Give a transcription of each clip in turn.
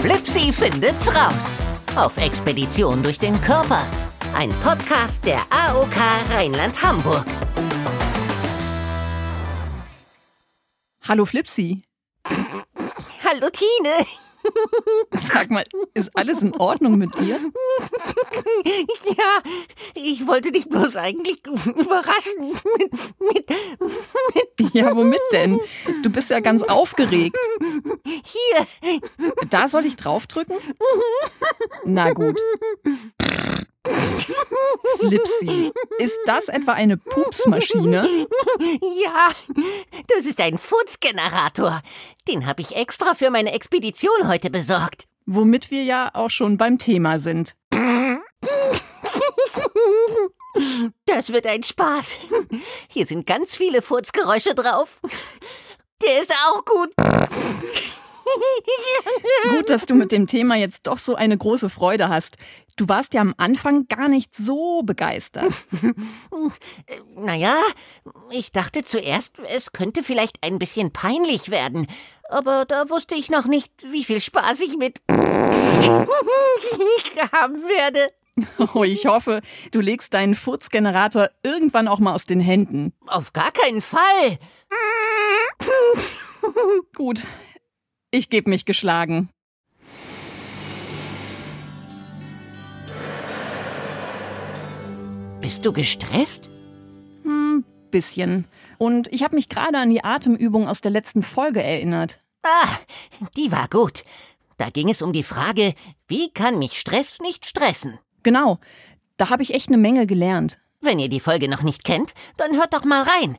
Flipsy findet's raus. Auf Expedition durch den Körper. Ein Podcast der AOK Rheinland-Hamburg. Hallo Flipsy. Hallo Tine. Sag mal, ist alles in Ordnung mit dir? Ja, ich wollte dich bloß eigentlich überraschen. Mit, mit, mit Ja, womit denn? Du bist ja ganz aufgeregt. hier. Da soll ich draufdrücken? Na gut. Flipsy, ist das etwa eine Pupsmaschine? Ja, das ist ein Furzgenerator. Den habe ich extra für meine Expedition heute besorgt. Womit wir ja auch schon beim Thema sind. Das wird ein Spaß. Hier sind ganz viele Furzgeräusche drauf. Der ist auch gut. Gut, dass du mit dem Thema jetzt doch so eine große Freude hast. Du warst ja am Anfang gar nicht so begeistert. Naja, ich dachte zuerst, es könnte vielleicht ein bisschen peinlich werden. Aber da wusste ich noch nicht, wie viel Spaß ich mit haben werde. Oh, ich hoffe, du legst deinen Furzgenerator irgendwann auch mal aus den Händen. Auf gar keinen Fall. Gut, ich gebe mich geschlagen. Bist du gestresst? Hm, bisschen. Und ich habe mich gerade an die Atemübung aus der letzten Folge erinnert. Ah, die war gut. Da ging es um die Frage, wie kann mich Stress nicht stressen? Genau, da habe ich echt eine Menge gelernt. Wenn ihr die Folge noch nicht kennt, dann hört doch mal rein.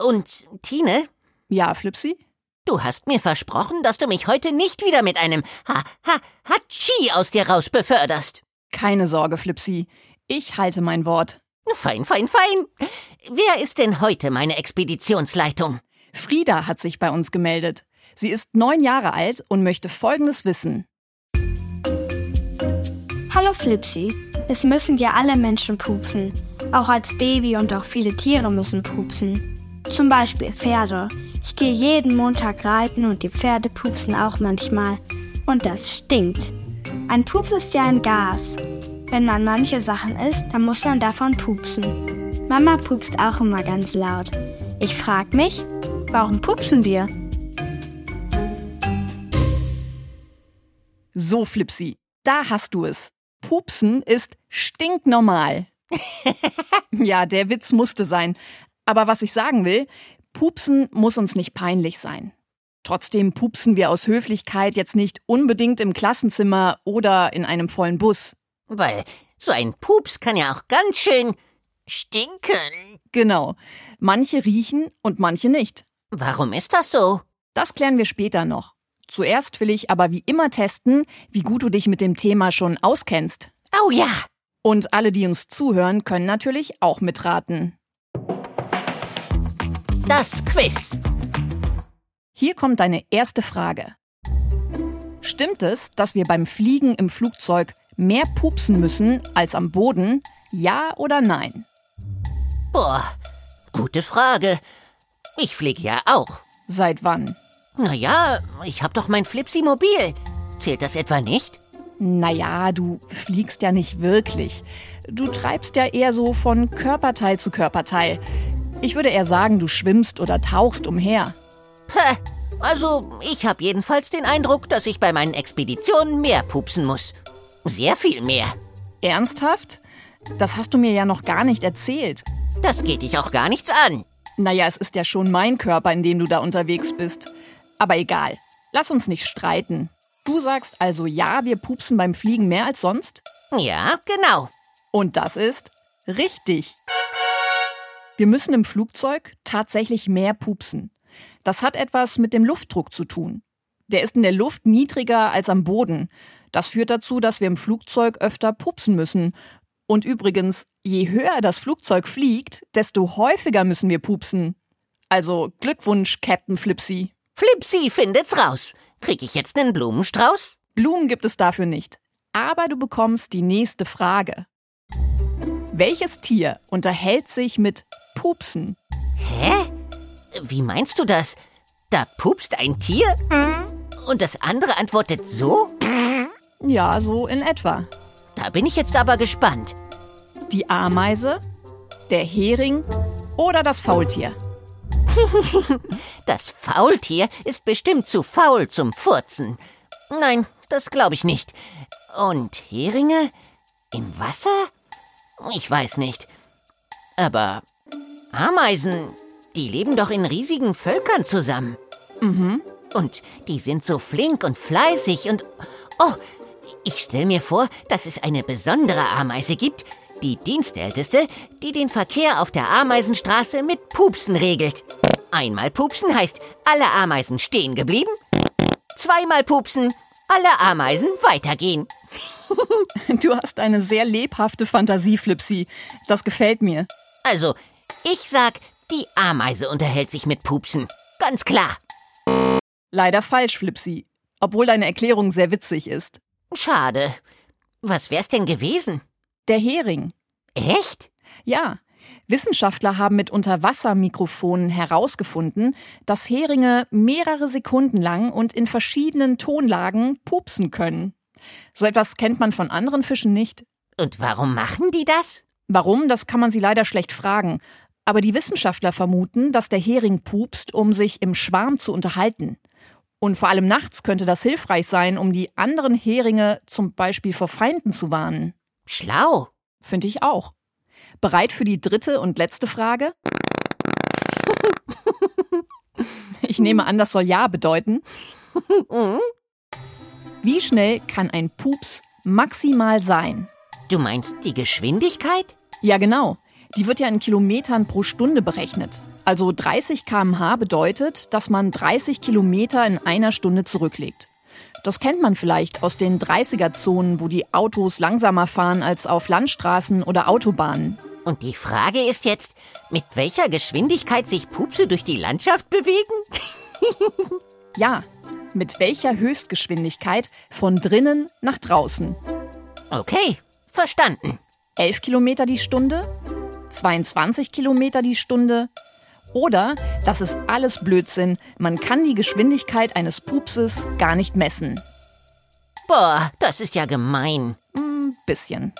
Und Tine, Ja, Flipsy? du hast mir versprochen, dass du mich heute nicht wieder mit einem Ha Ha Hatschi aus dir raus beförderst. Keine Sorge, Flipsy. Ich halte mein Wort. Fein, fein, fein. Wer ist denn heute meine Expeditionsleitung? Frieda hat sich bei uns gemeldet. Sie ist neun Jahre alt und möchte Folgendes wissen. Hallo Flipsy. Es müssen ja alle Menschen pupsen. Auch als Baby und auch viele Tiere müssen pupsen. Zum Beispiel Pferde. Ich gehe jeden Montag reiten und die Pferde pupsen auch manchmal. Und das stinkt. Ein Pups ist ja ein Gas. Wenn man manche Sachen isst, dann muss man davon pupsen. Mama pupst auch immer ganz laut. Ich frag mich, warum pupsen wir? So, Flipsy, da hast du es. Pupsen ist stinknormal. ja, der Witz musste sein. Aber was ich sagen will, Pupsen muss uns nicht peinlich sein. Trotzdem pupsen wir aus Höflichkeit jetzt nicht unbedingt im Klassenzimmer oder in einem vollen Bus. Weil so ein Pups kann ja auch ganz schön stinken. Genau. Manche riechen und manche nicht. Warum ist das so? Das klären wir später noch. Zuerst will ich aber wie immer testen, wie gut du dich mit dem Thema schon auskennst. Oh ja. Und alle, die uns zuhören, können natürlich auch mitraten. Das Quiz. Hier kommt deine erste Frage. Stimmt es, dass wir beim Fliegen im Flugzeug mehr pupsen müssen als am Boden? Ja oder nein? Boah, gute Frage. Ich fliege ja auch. Seit wann? Naja, ich hab doch mein Flipsy-Mobil. Zählt das etwa nicht? Naja, du fliegst ja nicht wirklich. Du treibst ja eher so von Körperteil zu Körperteil. Ich würde eher sagen, du schwimmst oder tauchst umher. Hä, also, ich habe jedenfalls den Eindruck, dass ich bei meinen Expeditionen mehr pupsen muss. Sehr viel mehr. Ernsthaft? Das hast du mir ja noch gar nicht erzählt. Das geht dich auch gar nichts an. Naja, es ist ja schon mein Körper, in dem du da unterwegs bist. Aber egal. Lass uns nicht streiten. Du sagst also ja, wir pupsen beim Fliegen mehr als sonst? Ja, genau. Und das ist richtig. Wir müssen im Flugzeug tatsächlich mehr pupsen. Das hat etwas mit dem Luftdruck zu tun. Der ist in der Luft niedriger als am Boden. Das führt dazu, dass wir im Flugzeug öfter pupsen müssen. Und übrigens, je höher das Flugzeug fliegt, desto häufiger müssen wir pupsen. Also Glückwunsch, Captain Flipsy. Flipsy findet's raus. Krieg ich jetzt einen Blumenstrauß? Blumen gibt es dafür nicht. Aber du bekommst die nächste Frage. Welches Tier unterhält sich mit Pupsen? Hä? Wie meinst du das? Da pupst ein Tier? Und das andere antwortet so? Ja, so in etwa. Da bin ich jetzt aber gespannt. Die Ameise, der Hering oder das Faultier? Das Faultier ist bestimmt zu faul zum Furzen. Nein, das glaube ich nicht. Und Heringe? Im Wasser? Ich weiß nicht. Aber Ameisen, die leben doch in riesigen Völkern zusammen. Mhm. Und die sind so flink und fleißig und... Oh, ich stelle mir vor, dass es eine besondere Ameise gibt, die Dienstälteste, die den Verkehr auf der Ameisenstraße mit Pupsen regelt. Einmal pupsen heißt, alle Ameisen stehen geblieben. Zweimal pupsen, alle Ameisen weitergehen. Du hast eine sehr lebhafte Fantasie, Flipsy. Das gefällt mir. Also, ich sag, die Ameise unterhält sich mit Pupsen. Ganz klar. Leider falsch, Flipsy. Obwohl deine Erklärung sehr witzig ist. Schade. Was wär's denn gewesen? Der Hering. Echt? Ja. Wissenschaftler haben mit Unterwassermikrofonen herausgefunden, dass Heringe mehrere Sekunden lang und in verschiedenen Tonlagen pupsen können. So etwas kennt man von anderen Fischen nicht. Und warum machen die das? Warum, das kann man sie leider schlecht fragen. Aber die Wissenschaftler vermuten, dass der Hering pupst, um sich im Schwarm zu unterhalten. Und vor allem nachts könnte das hilfreich sein, um die anderen Heringe zum Beispiel vor Feinden zu warnen. Schlau. Finde ich auch. Bereit für die dritte und letzte Frage? Ich nehme an, das soll Ja bedeuten. Wie schnell kann ein Pups maximal sein? Du meinst die Geschwindigkeit? Ja, genau. Die wird ja in Kilometern pro Stunde berechnet. Also 30 km/h bedeutet, dass man 30 Kilometer in einer Stunde zurücklegt. Das kennt man vielleicht aus den 30er-Zonen, wo die Autos langsamer fahren als auf Landstraßen oder Autobahnen. Und die Frage ist jetzt, mit welcher Geschwindigkeit sich Pupse durch die Landschaft bewegen? Ja, mit welcher Höchstgeschwindigkeit von drinnen nach draußen? Okay, verstanden. 11 Kilometer die Stunde? 22 Kilometer die Stunde? Oder, das ist alles Blödsinn, man kann die Geschwindigkeit eines Pupses gar nicht messen. Boah, das ist ja gemein. Ein bisschen.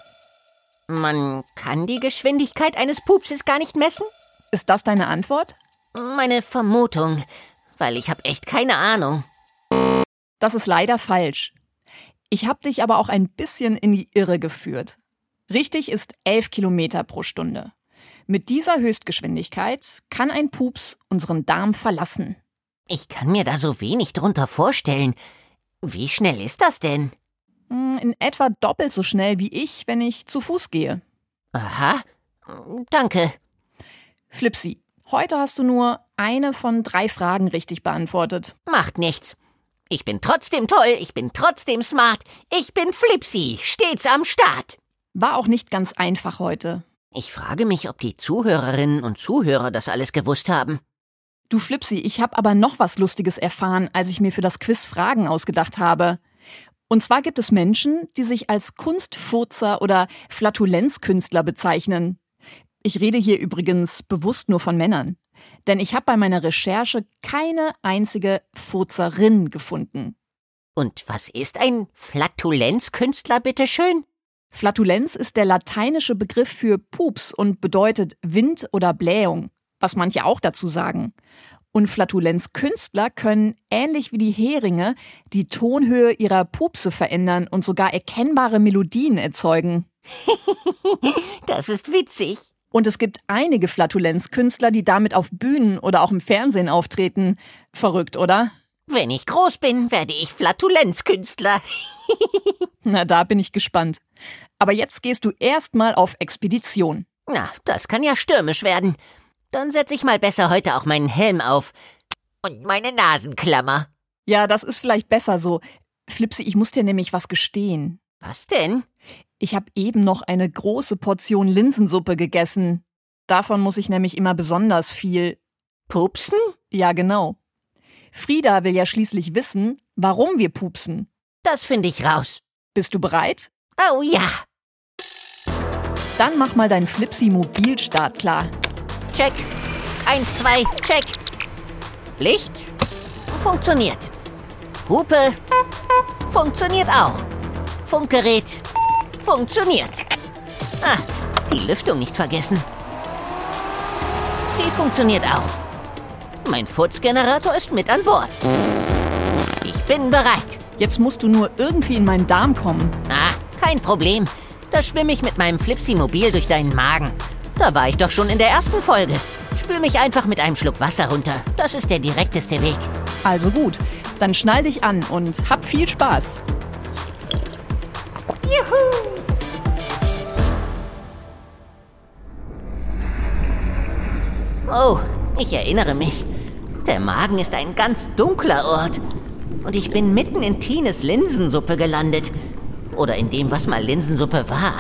Man kann die Geschwindigkeit eines Pupses gar nicht messen? Ist das deine Antwort? Meine Vermutung, weil ich habe echt keine Ahnung. Das ist leider falsch. Ich habe dich aber auch ein bisschen in die Irre geführt. Richtig ist 11 Kilometer pro Stunde. Mit dieser Höchstgeschwindigkeit kann ein Pups unseren Darm verlassen. Ich kann mir da so wenig drunter vorstellen. Wie schnell ist das denn? Hm, In etwa doppelt so schnell wie ich, wenn ich zu Fuß gehe. Aha. Danke. Flipsy, heute hast du nur eine von drei Fragen richtig beantwortet. Macht nichts. Ich bin trotzdem toll, ich bin trotzdem smart, ich bin Flipsy, stets am Start. War auch nicht ganz einfach heute. Ich frage mich, ob die Zuhörerinnen und Zuhörer das alles gewusst haben. Du Flipsy, ich habe aber noch was Lustiges erfahren, als ich mir für das Quiz Fragen ausgedacht habe. Und zwar gibt es Menschen, die sich als Kunstfurzer oder Flatulenzkünstler bezeichnen. Ich rede hier übrigens bewusst nur von Männern. Denn ich habe bei meiner Recherche keine einzige Furzerin gefunden. Und was ist ein Flatulenzkünstler, bitteschön? Flatulenz ist der lateinische Begriff für Pups und bedeutet Wind oder Blähung, was manche auch dazu sagen. Und Flatulenzkünstler können, ähnlich wie die Heringe, die Tonhöhe ihrer Pupse verändern und sogar erkennbare Melodien erzeugen. Das ist witzig. Und es gibt einige Flatulenzkünstler, die damit auf Bühnen oder auch im Fernsehen auftreten. Verrückt, oder? Wenn ich groß bin, werde ich Flatulenzkünstler. Na, da bin ich gespannt. Aber jetzt gehst du erstmal auf Expedition. Na, das kann ja stürmisch werden. Dann setze ich mal besser heute auch meinen Helm auf. Und meine Nasenklammer. Ja, das ist vielleicht besser so. Flipsy, ich muss dir nämlich was gestehen. Was denn? Ich habe eben noch eine große Portion Linsensuppe gegessen. Davon muss ich nämlich immer besonders viel. Pupsen? Ja, genau. Frieda will ja schließlich wissen, warum wir pupsen. Das finde ich raus. Bist du bereit? Oh ja. Dann mach mal dein Flipsy Mobilstart klar. Check. Eins, zwei, check. Licht? Funktioniert. Hupe? Funktioniert auch. Funkgerät funktioniert. Ah, die Lüftung nicht vergessen. Die funktioniert auch. Mein Furzgenerator ist mit an Bord. Ich bin bereit. Jetzt musst du nur irgendwie in meinen Darm kommen. Ah, kein Problem. Da schwimme ich mit meinem Flipsi-Mobil durch deinen Magen. Da war ich doch schon in der ersten Folge. Spül mich einfach mit einem Schluck Wasser runter. Das ist der direkteste Weg. Also gut, dann schnall dich an und hab viel Spaß. Juhu! Oh, ich erinnere mich. Der Magen ist ein ganz dunkler Ort. Und ich bin mitten in Tines Linsensuppe gelandet. Oder in dem, was mal Linsensuppe war.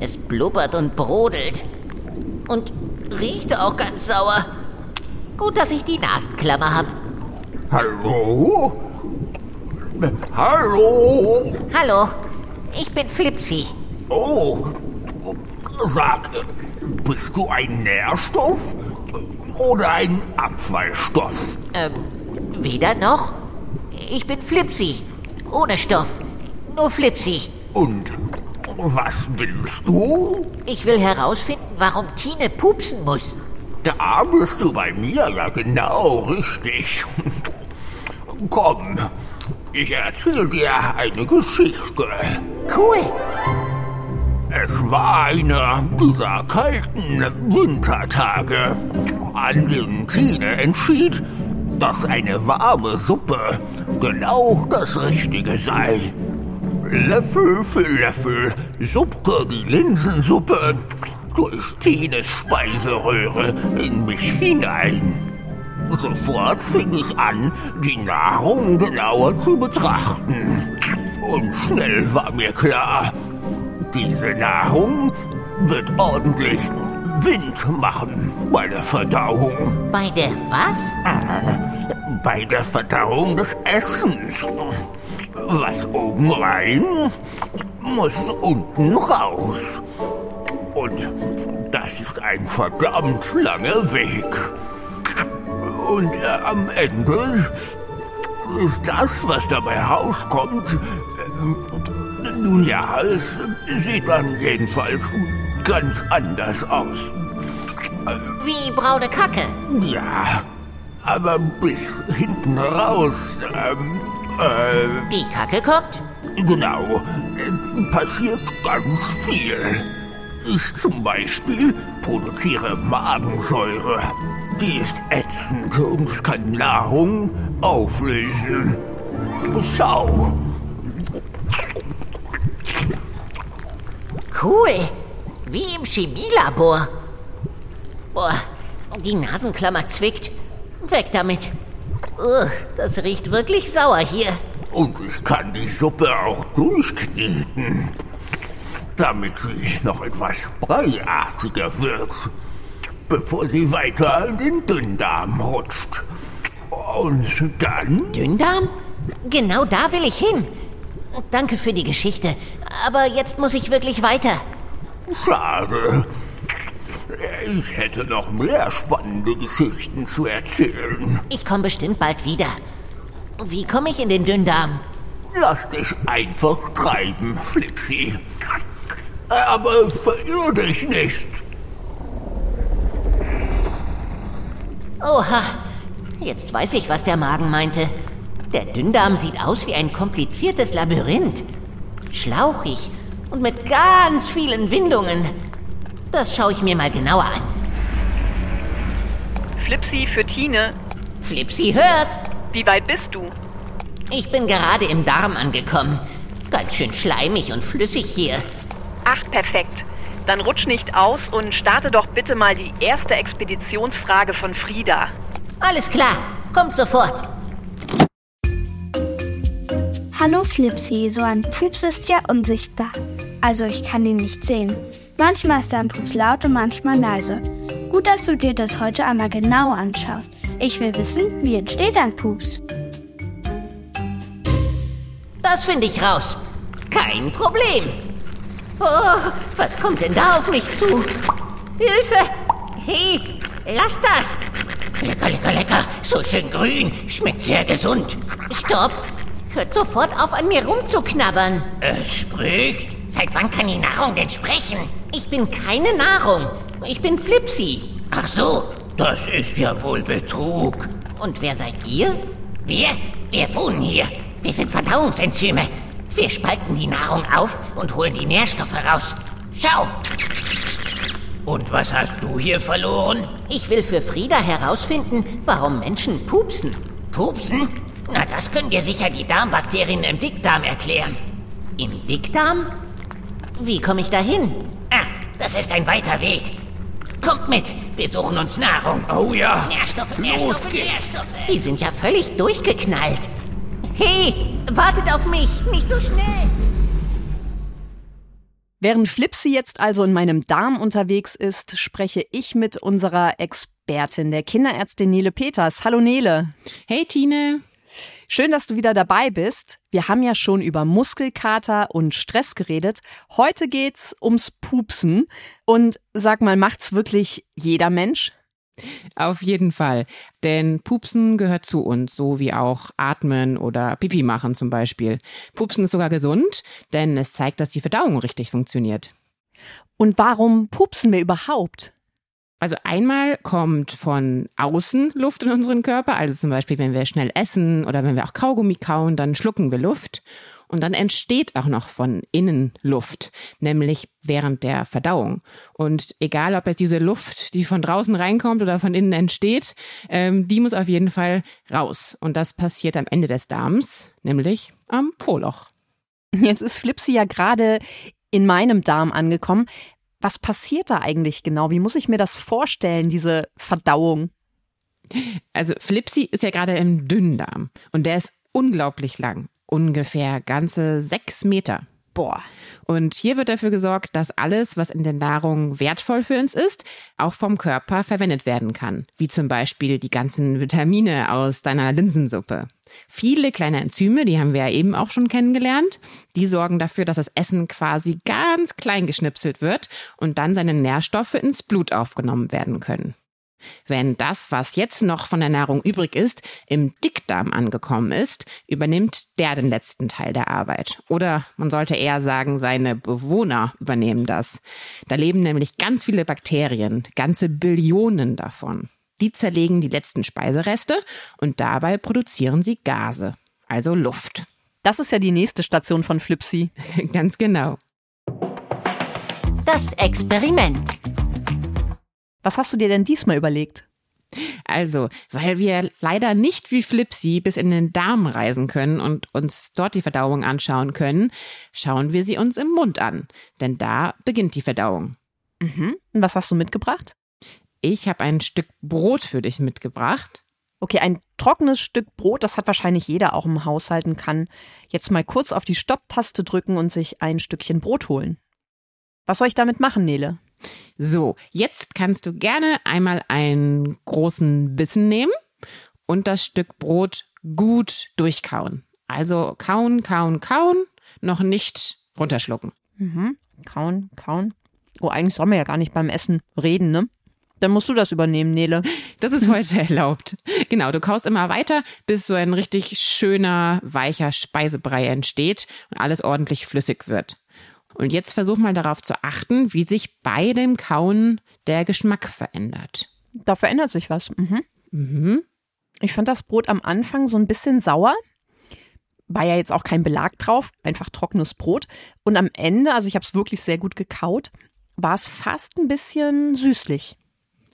Es blubbert und brodelt. Und riecht auch ganz sauer. Gut, dass ich die Nasenklammer habe. Hallo? Hallo? Hallo, ich bin Flipsi. Oh, sag, bist du ein Nährstoff oder ein Abfallstoff? Ähm, weder noch. Ich bin Flipsi. Ohne Stoff. Nur Flipsi. Und was willst du? Ich will herausfinden, warum Tine pupsen muss. Da bist du bei mir ja genau richtig. Komm, ich erzähl dir eine Geschichte. Cool. Es war einer dieser kalten Wintertage, an denen Tine entschied, dass eine warme Suppe genau das Richtige sei. Löffel für Löffel suppte die Linsensuppe durch Tines Speiseröhre in mich hinein. Sofort fing ich an, die Nahrung genauer zu betrachten. Und schnell war mir klar, diese Nahrung wird ordentlich Wind machen bei der Verdauung. Bei der was? Bei der Verdauung des Essens. Was oben rein, muss unten raus. Und das ist ein verdammt langer Weg. Und äh, am Ende ist das, was dabei rauskommt, äh, nun ja, es sieht dann jedenfalls ganz anders aus. Wie braune Kacke. Ja, aber bis hinten raus, ähm, äh, Die Kacke kommt? Genau, passiert ganz viel. Ich zum Beispiel produziere Magensäure. Die ist ätzend und kann Nahrung auflösen. Schau, Cool. Wie im Chemielabor. Boah, die Nasenklammer zwickt. Weg damit. Ugh, das riecht wirklich sauer hier. und ich kann die Suppe auch durchkneten, damit sie noch etwas breiartiger wird, bevor sie weiter in den Dünndarm rutscht. Und dann Dünndarm? Genau da will ich hin. Danke für die Geschichte. Aber jetzt muss ich wirklich weiter. Schade. Ich hätte noch mehr spannende Geschichten zu erzählen. Ich komme bestimmt bald wieder. Wie komme ich in den Dünndarm? Lass dich einfach treiben, Flipsi. Aber verirr dich nicht. Oha, jetzt weiß ich, was der Magen meinte. Der Dünndarm sieht aus wie ein kompliziertes Labyrinth. Schlauchig und mit ganz vielen Windungen. Das schaue ich mir mal genauer an. Flipsi für Tine. Flipsi hört. Wie weit bist du? Ich bin gerade im Darm angekommen. Ganz schön schleimig und flüssig hier. Ach, perfekt. Dann rutsch nicht aus und starte doch bitte mal die erste Expeditionsfrage von Frieda. Alles klar, kommt sofort. Hallo Flipsy, so ein Pups ist ja unsichtbar. Also ich kann ihn nicht sehen. Manchmal ist ein Pups laut und manchmal leise. Gut, dass du dir das heute einmal genau anschaust. Ich will wissen, wie entsteht ein Pups? Das finde ich raus. Kein Problem. Oh, was kommt denn da auf mich zu? Hilfe! Hey, lass das! Lecker, lecker, lecker. So schön grün. Schmeckt sehr gesund. Stopp. Hört sofort auf, an mir rumzuknabbern. Es spricht. Seit wann kann die Nahrung denn sprechen? Ich bin keine Nahrung. Ich bin Flipsy. Ach so, das ist ja wohl Betrug. Und wer seid ihr? Wir? Wir wohnen hier. Wir sind Verdauungsenzyme. Wir spalten die Nahrung auf und holen die Nährstoffe raus. Schau! Und was hast du hier verloren? Ich will für Frieda herausfinden, warum Menschen pupsen. Pupsen? Na, das können dir sicher die Darmbakterien im Dickdarm erklären. Im Dickdarm? Wie komme ich dahin? Ach, das ist ein weiter Weg. Kommt mit, wir suchen uns Nahrung. Oh ja. Nährstoffe, Nährstoffe, Nährstoffe. Die sind ja völlig durchgeknallt. Hey, wartet auf mich, nicht so schnell. Während Flipsy jetzt also in meinem Darm unterwegs ist, spreche ich mit unserer Expertin, der Kinderärztin Nele Peters. Hallo Nele. Hey Tine. Schön, dass du wieder dabei bist. Wir haben ja schon über Muskelkater und Stress geredet. Heute geht's ums Pupsen. Und sag mal, macht's wirklich jeder Mensch? Auf jeden Fall. Denn Pupsen gehört zu uns, so wie auch Atmen oder Pipi machen zum Beispiel. Pupsen ist sogar gesund, denn es zeigt, dass die Verdauung richtig funktioniert. Und warum pupsen wir überhaupt? Also einmal kommt von außen Luft in unseren Körper, also zum Beispiel, wenn wir schnell essen oder wenn wir auch Kaugummi kauen, dann schlucken wir Luft. Und dann entsteht auch noch von innen Luft, nämlich während der Verdauung. Und egal, ob jetzt diese Luft, die von draußen reinkommt oder von innen entsteht, ähm, die muss auf jeden Fall raus. Und das passiert am Ende des Darms, nämlich am Poloch. Jetzt ist Flipsy ja gerade in meinem Darm angekommen. Was passiert da eigentlich genau? Wie muss ich mir das vorstellen, diese Verdauung? Also Flipsy ist ja gerade im Dünndarm und der ist unglaublich lang ungefähr ganze sechs Meter. Boah. Und hier wird dafür gesorgt, dass alles, was in der Nahrung wertvoll für uns ist, auch vom Körper verwendet werden kann. Wie zum Beispiel die ganzen Vitamine aus deiner Linsensuppe. Viele kleine Enzyme, die haben wir ja eben auch schon kennengelernt, die sorgen dafür, dass das Essen quasi ganz klein geschnipselt wird und dann seine Nährstoffe ins Blut aufgenommen werden können. Wenn das, was jetzt noch von der Nahrung übrig ist, im Dickdarm angekommen ist, übernimmt der den letzten Teil der Arbeit. Oder man sollte eher sagen, seine Bewohner übernehmen das. Da leben nämlich ganz viele Bakterien, ganze Billionen davon. Die zerlegen die letzten Speisereste und dabei produzieren sie Gase, also Luft. Das ist ja die nächste Station von Flipsy. Ganz genau. Das Experiment. Was hast du dir denn diesmal überlegt? Also, weil wir leider nicht wie Flipsy bis in den Darm reisen können und uns dort die Verdauung anschauen können, schauen wir sie uns im Mund an. Denn da beginnt die Verdauung. Mhm. Und was hast du mitgebracht? Ich habe ein Stück Brot für dich mitgebracht. Okay, ein trockenes Stück Brot, das hat wahrscheinlich jeder auch im Haushalt und kann jetzt mal kurz auf die Stopptaste drücken und sich ein Stückchen Brot holen. Was soll ich damit machen, Nele? So, jetzt kannst du gerne einmal einen großen Bissen nehmen und das Stück Brot gut durchkauen. Also kauen, kauen, kauen, noch nicht runterschlucken. Mhm. Kauen, kauen. Oh, eigentlich soll man ja gar nicht beim Essen reden, ne? Dann musst du das übernehmen, Nele. Das ist heute erlaubt. Genau, du kaust immer weiter, bis so ein richtig schöner, weicher Speisebrei entsteht und alles ordentlich flüssig wird. Und jetzt versuch mal darauf zu achten, wie sich bei dem Kauen der Geschmack verändert. Da verändert sich was. Mhm. Mhm. Ich fand das Brot am Anfang so ein bisschen sauer. War ja jetzt auch kein Belag drauf, einfach trockenes Brot. Und am Ende, also ich habe es wirklich sehr gut gekaut, war es fast ein bisschen süßlich.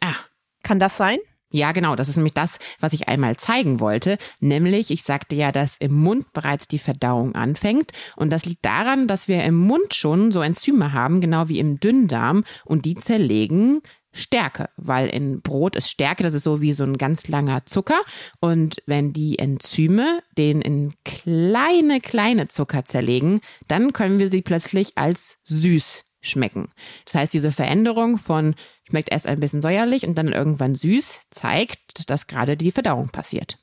Ah. Kann das sein? Ja, genau. Das ist nämlich das, was ich einmal zeigen wollte. Nämlich, ich sagte ja, dass im Mund bereits die Verdauung anfängt. Und das liegt daran, dass wir im Mund schon so Enzyme haben, genau wie im Dünndarm. Und die zerlegen Stärke, weil in Brot ist Stärke, das ist so wie so ein ganz langer Zucker. Und wenn die Enzyme den in kleine, kleine Zucker zerlegen, dann können wir sie plötzlich als süß schmecken. Das heißt, diese Veränderung von schmeckt erst ein bisschen säuerlich und dann irgendwann süß zeigt, dass gerade die Verdauung passiert.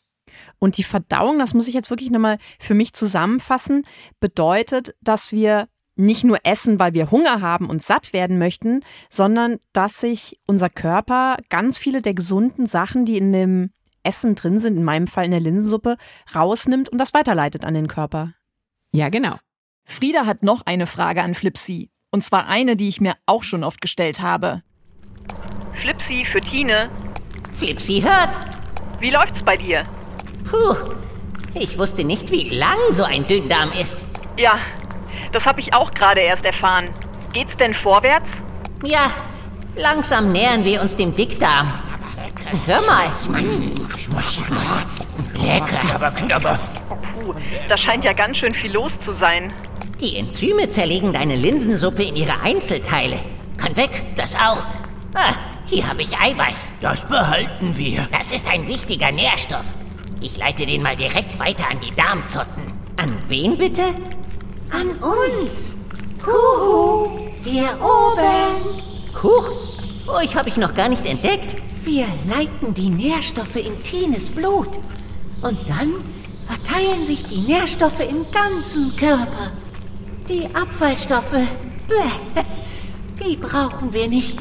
Und die Verdauung, das muss ich jetzt wirklich nochmal für mich zusammenfassen, bedeutet, dass wir nicht nur essen, weil wir Hunger haben und satt werden möchten, sondern dass sich unser Körper ganz viele der gesunden Sachen, die in dem Essen drin sind, in meinem Fall in der Linsensuppe, rausnimmt und das weiterleitet an den Körper. Ja, genau. Frieda hat noch eine Frage an Flipsy. Und zwar eine, die ich mir auch schon oft gestellt habe. Flipsy für Tine. Flipsy hört. Wie läuft's bei dir? Puh, ich wusste nicht, wie lang so ein Dünndarm ist. Ja, das habe ich auch gerade erst erfahren. Geht's denn vorwärts? Ja, langsam nähern wir uns dem Dickdarm. Hör mal. Lecker. Aber knabber. Puh, da scheint ja ganz schön viel los zu sein. Die Enzyme zerlegen deine Linsensuppe in ihre Einzelteile. Kann weg, das auch. Ah, hier habe ich Eiweiß. Das behalten wir. Das ist ein wichtiger Nährstoff. Ich leite den mal direkt weiter an die Darmzotten. An wen bitte? An uns. Huhu, hier oben. Huch, euch habe ich noch gar nicht entdeckt. Wir leiten die Nährstoffe in Tines Blut. Und dann verteilen sich die Nährstoffe im ganzen Körper. Die Abfallstoffe, bäh, die brauchen wir nicht.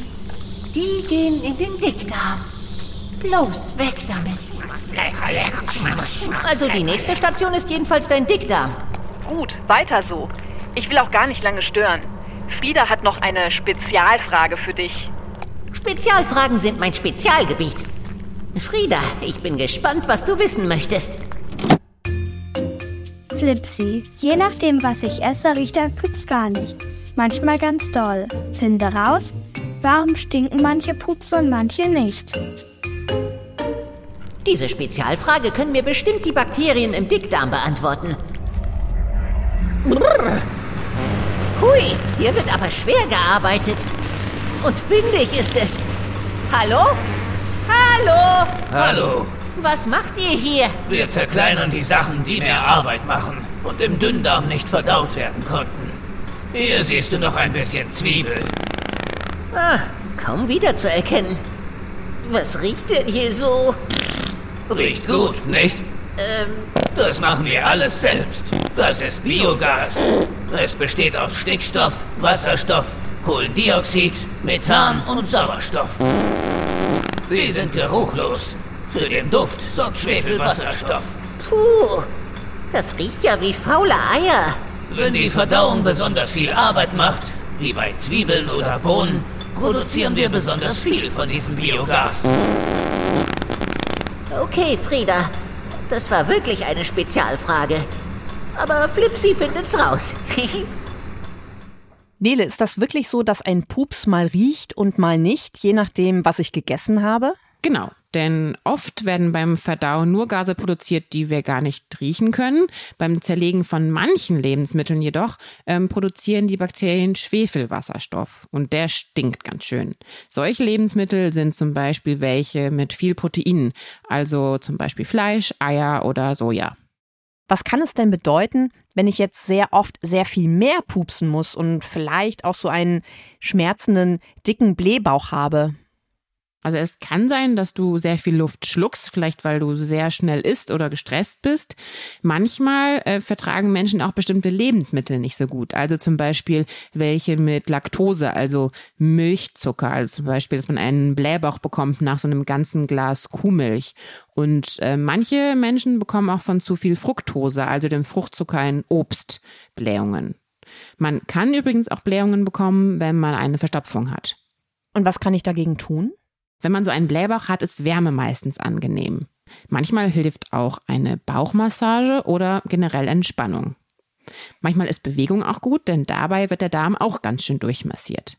Die gehen in den Dickdarm. Bloß weg damit. Also die nächste Station ist jedenfalls dein Dickdarm. Gut, weiter so. Ich will auch gar nicht lange stören. Frieda hat noch eine Spezialfrage für dich. Spezialfragen sind mein Spezialgebiet. Frieda, ich bin gespannt, was du wissen möchtest. Flipsy. Je nachdem, was ich esse, riecht der Pups gar nicht. Manchmal ganz doll. Finde raus, warum stinken manche Pups und manche nicht. Diese Spezialfrage können mir bestimmt die Bakterien im Dickdarm beantworten. Brrr. Hui, hier wird aber schwer gearbeitet. Und windig ist es. Hallo? Hallo? Hallo. Was macht ihr hier? Wir zerkleinern die Sachen, die mehr Arbeit machen und im Dünndarm nicht verdaut werden konnten. Hier siehst du noch ein bisschen Zwiebel. Ah, kaum wiederzuerkennen. Was riecht denn hier so? Riecht gut, nicht? Ähm, Das machen wir alles selbst. Das ist Biogas. Es besteht aus Stickstoff, Wasserstoff, Kohlendioxid, Methan und Sauerstoff. Sie sind geruchlos. Für den Duft sorgt Schwefelwasserstoff. puh. Das riecht ja wie faule Eier. Wenn die Verdauung besonders viel Arbeit macht, wie bei Zwiebeln oder Bohnen, produzieren wir besonders viel von diesem Biogas. Okay, Frieda. Das war wirklich eine Spezialfrage. Aber Flipsy findet's raus. Nele, ist das wirklich so, dass ein Pups mal riecht und mal nicht, je nachdem, was ich gegessen habe? Genau, denn oft werden beim Verdauen nur Gase produziert, die wir gar nicht riechen können. Beim Zerlegen von manchen Lebensmitteln jedoch ähm, produzieren die Bakterien Schwefelwasserstoff und der stinkt ganz schön. Solche Lebensmittel sind zum Beispiel welche mit viel Protein, also zum Beispiel Fleisch, Eier oder Soja. Was kann es denn bedeuten, wenn ich jetzt sehr oft sehr viel mehr pupsen muss und vielleicht auch so einen schmerzenden, dicken Blähbauch habe? Also es kann sein, dass du sehr viel Luft schluckst, vielleicht weil du sehr schnell isst oder gestresst bist. Manchmal äh, vertragen Menschen auch bestimmte Lebensmittel nicht so gut. Also zum Beispiel welche mit Laktose, also Milchzucker. Also zum Beispiel, dass man einen Blähbauch bekommt nach so einem ganzen Glas Kuhmilch. Und äh, manche Menschen bekommen auch von zu viel Fructose, also dem Fruchtzucker in Obst, Blähungen. Man kann übrigens auch Blähungen bekommen, wenn man eine Verstopfung hat. Und was kann ich dagegen tun? Wenn man so einen Blähbauch hat, ist Wärme meistens angenehm. Manchmal hilft auch eine Bauchmassage oder generell Entspannung. Manchmal ist Bewegung auch gut, denn dabei wird der Darm auch ganz schön durchmassiert.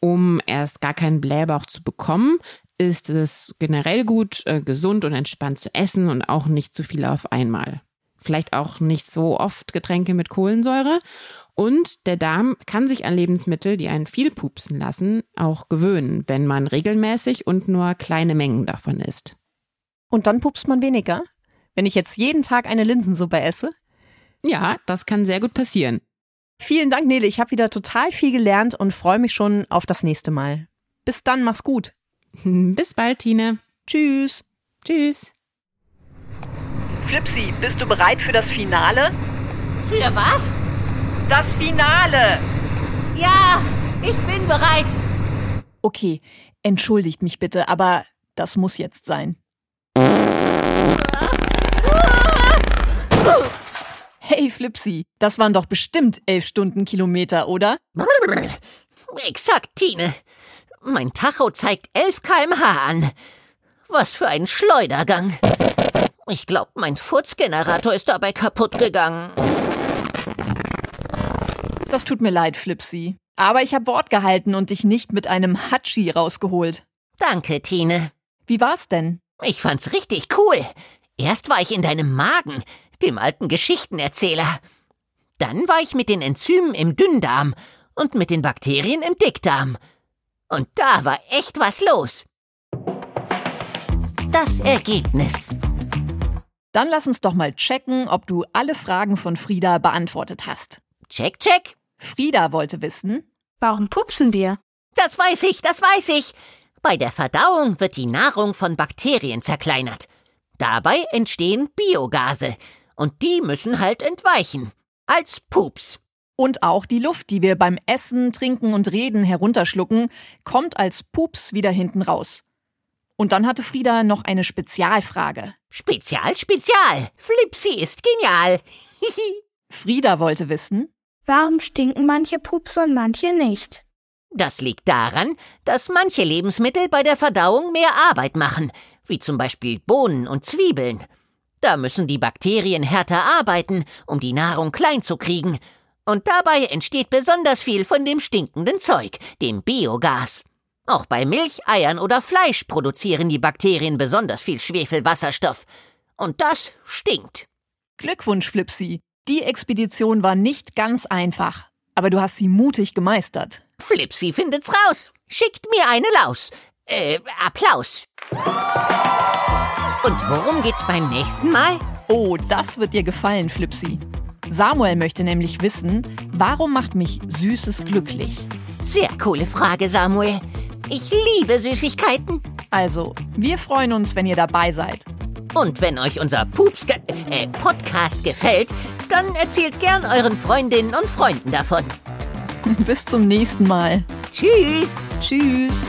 Um erst gar keinen Blähbauch zu bekommen, ist es generell gut, äh, gesund und entspannt zu essen und auch nicht zu viel auf einmal. Vielleicht auch nicht so oft Getränke mit Kohlensäure. Und der Darm kann sich an Lebensmittel, die einen viel pupsen lassen, auch gewöhnen, wenn man regelmäßig und nur kleine Mengen davon isst. Und dann pupst man weniger? Wenn ich jetzt jeden Tag eine Linsensuppe esse? Ja, das kann sehr gut passieren. Vielen Dank, Nele. Ich habe wieder total viel gelernt und freue mich schon auf das nächste Mal. Bis dann, mach's gut. Bis bald, Tine. Tschüss. Tschüss. Flipsi, bist du bereit für das Finale? Für was? Das Finale! Ja, ich bin bereit. Okay, entschuldigt mich bitte, aber das muss jetzt sein. Hey Flipsi, das waren doch bestimmt elf Stundenkilometer, oder? Exakt, Tine. Mein Tacho zeigt 11 kmh an. Was für ein Schleudergang. Ich glaube, mein Furzgenerator ist dabei kaputt gegangen. Das tut mir leid, Flipsy. Aber ich habe Wort gehalten und dich nicht mit einem Hatschi rausgeholt. Danke, Tine. Wie war's denn? Ich fand's richtig cool. Erst war ich in deinem Magen, dem alten Geschichtenerzähler. Dann war ich mit den Enzymen im Dünndarm und mit den Bakterien im Dickdarm. Und da war echt was los. Das Ergebnis. Dann lass uns doch mal checken, ob du alle Fragen von Frieda beantwortet hast. Check, check. Frieda wollte wissen, Warum pupsen wir? Das weiß ich, das weiß ich. Bei der Verdauung wird die Nahrung von Bakterien zerkleinert. Dabei entstehen Biogase. Und die müssen halt entweichen. Als Pups. Und auch die Luft, die wir beim Essen, Trinken und Reden herunterschlucken, kommt als Pups wieder hinten raus. Und dann hatte Frieda noch eine Spezialfrage. Spezial, Spezial. Flipsy ist genial. Frieda wollte wissen, Warum stinken manche Pupse und manche nicht? Das liegt daran, dass manche Lebensmittel bei der Verdauung mehr Arbeit machen, wie zum Beispiel Bohnen und Zwiebeln. Da müssen die Bakterien härter arbeiten, um die Nahrung klein zu kriegen. Und dabei entsteht besonders viel von dem stinkenden Zeug, dem Biogas. Auch bei Milch, Eiern oder Fleisch produzieren die Bakterien besonders viel Schwefelwasserstoff. Und das stinkt. Glückwunsch, Flipsy. Die Expedition war nicht ganz einfach, aber du hast sie mutig gemeistert. Flipsy findet's raus. Schickt mir eine Laus. Äh, Applaus. Und worum geht's beim nächsten Mal? Oh, das wird dir gefallen, Flipsy. Samuel möchte nämlich wissen, warum macht mich Süßes glücklich? Sehr coole Frage, Samuel. Ich liebe Süßigkeiten. Also, wir freuen uns, wenn ihr dabei seid. Und wenn euch unser Pups ge äh, Podcast gefällt, dann erzählt gern euren Freundinnen und Freunden davon. Bis zum nächsten Mal. Tschüss. Tschüss.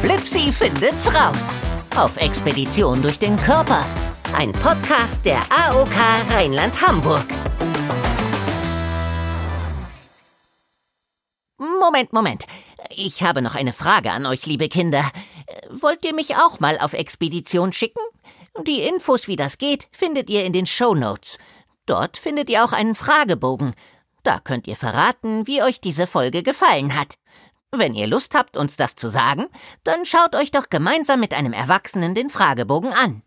Flipsy findet's raus. Auf Expedition durch den Körper. Ein Podcast der AOK Rheinland-Hamburg. Moment, Moment. Ich habe noch eine Frage an euch, liebe Kinder. Wollt ihr mich auch mal auf Expedition schicken? Die Infos, wie das geht, findet ihr in den Show Notes. Dort findet ihr auch einen Fragebogen. Da könnt ihr verraten, wie euch diese Folge gefallen hat. Wenn ihr Lust habt, uns das zu sagen, dann schaut euch doch gemeinsam mit einem Erwachsenen den Fragebogen an.